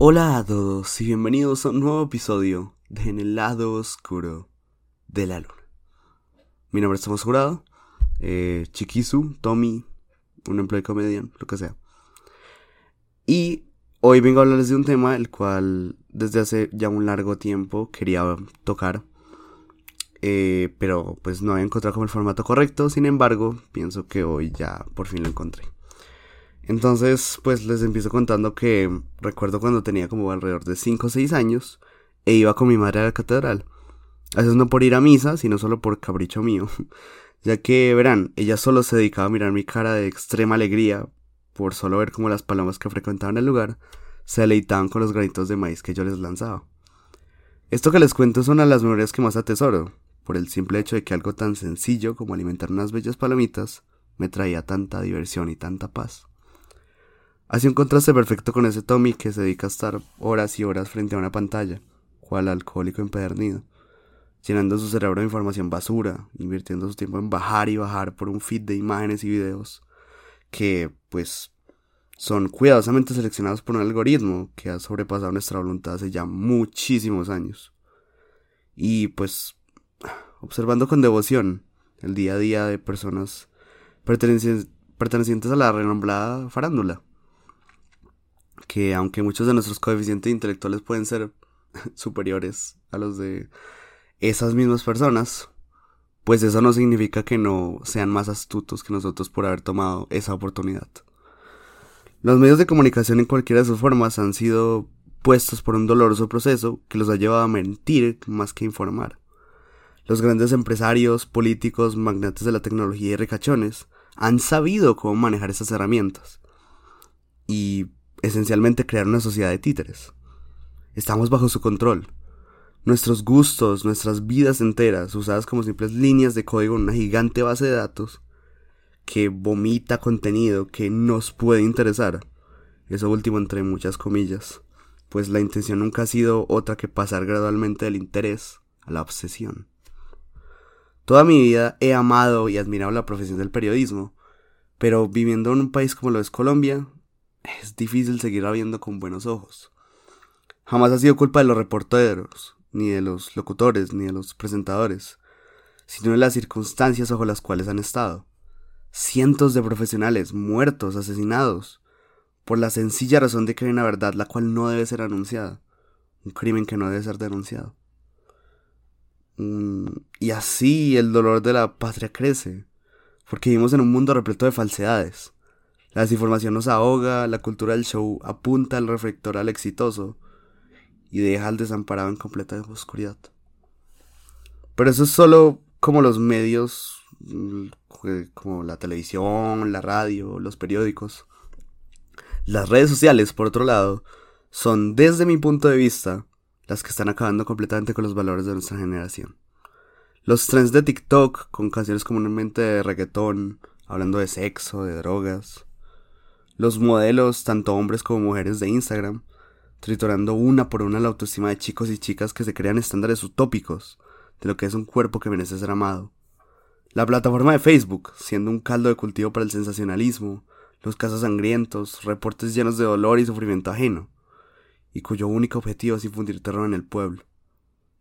Hola a todos y bienvenidos a un nuevo episodio de En el lado oscuro de la luna. Mi nombre es Tomás Jurado, eh, Tommy, un empleado de comedian, lo que sea. Y hoy vengo a hablarles de un tema el cual desde hace ya un largo tiempo quería tocar. eh, pero pues no había encontrado como el formato correcto, sin embargo, pienso que hoy ya por fin lo encontré. Entonces, pues les empiezo contando que recuerdo cuando tenía como alrededor de 5 o 6 años e iba con mi madre a la catedral. A veces no por ir a misa, sino solo por capricho mío. Ya que, verán, ella solo se dedicaba a mirar mi cara de extrema alegría por solo ver cómo las palomas que frecuentaban el lugar se deleitaban con los granitos de maíz que yo les lanzaba. Esto que les cuento es una de las memorias que más atesoro, por el simple hecho de que algo tan sencillo como alimentar unas bellas palomitas me traía tanta diversión y tanta paz. Hace un contraste perfecto con ese Tommy que se dedica a estar horas y horas frente a una pantalla, cual alcohólico empedernido, llenando su cerebro de información basura, invirtiendo su tiempo en bajar y bajar por un feed de imágenes y videos que, pues, son cuidadosamente seleccionados por un algoritmo que ha sobrepasado nuestra voluntad hace ya muchísimos años. Y, pues, observando con devoción el día a día de personas perteneci- pertenecientes a la renombrada farándula que aunque muchos de nuestros coeficientes intelectuales pueden ser superiores a los de esas mismas personas, pues eso no significa que no sean más astutos que nosotros por haber tomado esa oportunidad. Los medios de comunicación en cualquiera de sus formas han sido puestos por un doloroso proceso que los ha llevado a mentir más que informar. Los grandes empresarios, políticos, magnates de la tecnología y ricachones han sabido cómo manejar esas herramientas. Y esencialmente crear una sociedad de títeres. Estamos bajo su control. Nuestros gustos, nuestras vidas enteras, usadas como simples líneas de código en una gigante base de datos que vomita contenido que nos puede interesar. Eso último entre muchas comillas, pues la intención nunca ha sido otra que pasar gradualmente del interés a la obsesión. Toda mi vida he amado y admirado la profesión del periodismo, pero viviendo en un país como lo es Colombia, es difícil seguirla viendo con buenos ojos. Jamás ha sido culpa de los reporteros, ni de los locutores, ni de los presentadores, sino de las circunstancias bajo las cuales han estado. Cientos de profesionales muertos, asesinados, por la sencilla razón de que hay una verdad la cual no debe ser anunciada, un crimen que no debe ser denunciado. Mm, y así el dolor de la patria crece, porque vivimos en un mundo repleto de falsedades. La desinformación nos ahoga, la cultura del show apunta el reflector al exitoso y deja al desamparado en completa oscuridad. Pero eso es solo como los medios, mm, como la televisión, la radio, los periódicos. Las redes sociales, por otro lado, son desde mi punto de vista las que están acabando completamente con los valores de nuestra generación. Los trends de TikTok con canciones comúnmente de reggaetón, hablando de sexo, de drogas, los modelos, tanto hombres como mujeres de Instagram, triturando una por una la autoestima de chicos y chicas que se crean estándares utópicos de lo que es un cuerpo que merece ser amado. La plataforma de Facebook, siendo un caldo de cultivo para el sensacionalismo, los casos sangrientos, reportes llenos de dolor y sufrimiento ajeno, y cuyo único objetivo es infundir terror en el pueblo,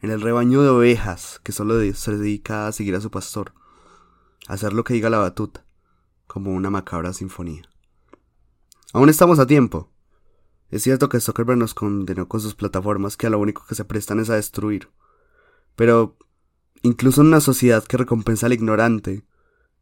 en el rebaño de ovejas que solo se dedica a seguir a su pastor, a hacer lo que diga la batuta, como una macabra sinfonía. Aún estamos a tiempo. Es cierto que Zuckerberg nos condenó con sus plataformas que a lo único que se prestan es a destruir. Pero, incluso en una sociedad que recompensa al ignorante,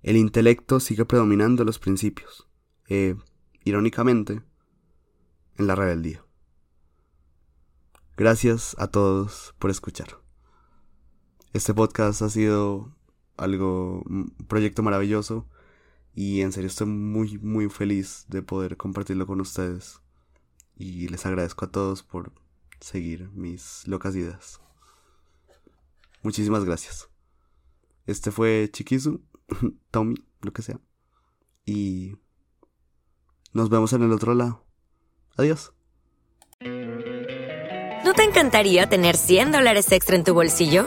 el intelecto sigue predominando los principios. Eh, irónicamente, en la rebeldía. Gracias a todos por escuchar. Este podcast ha sido algo, un proyecto maravilloso y en serio estoy muy, muy feliz de poder compartirlo con ustedes. Y les agradezco a todos por seguir mis locas ideas. Muchísimas gracias. Este fue Chiquizu, Tommy, lo que sea. Y nos vemos en el otro lado. Adiós. ¿No te encantaría tener 100 dólares extra en tu bolsillo?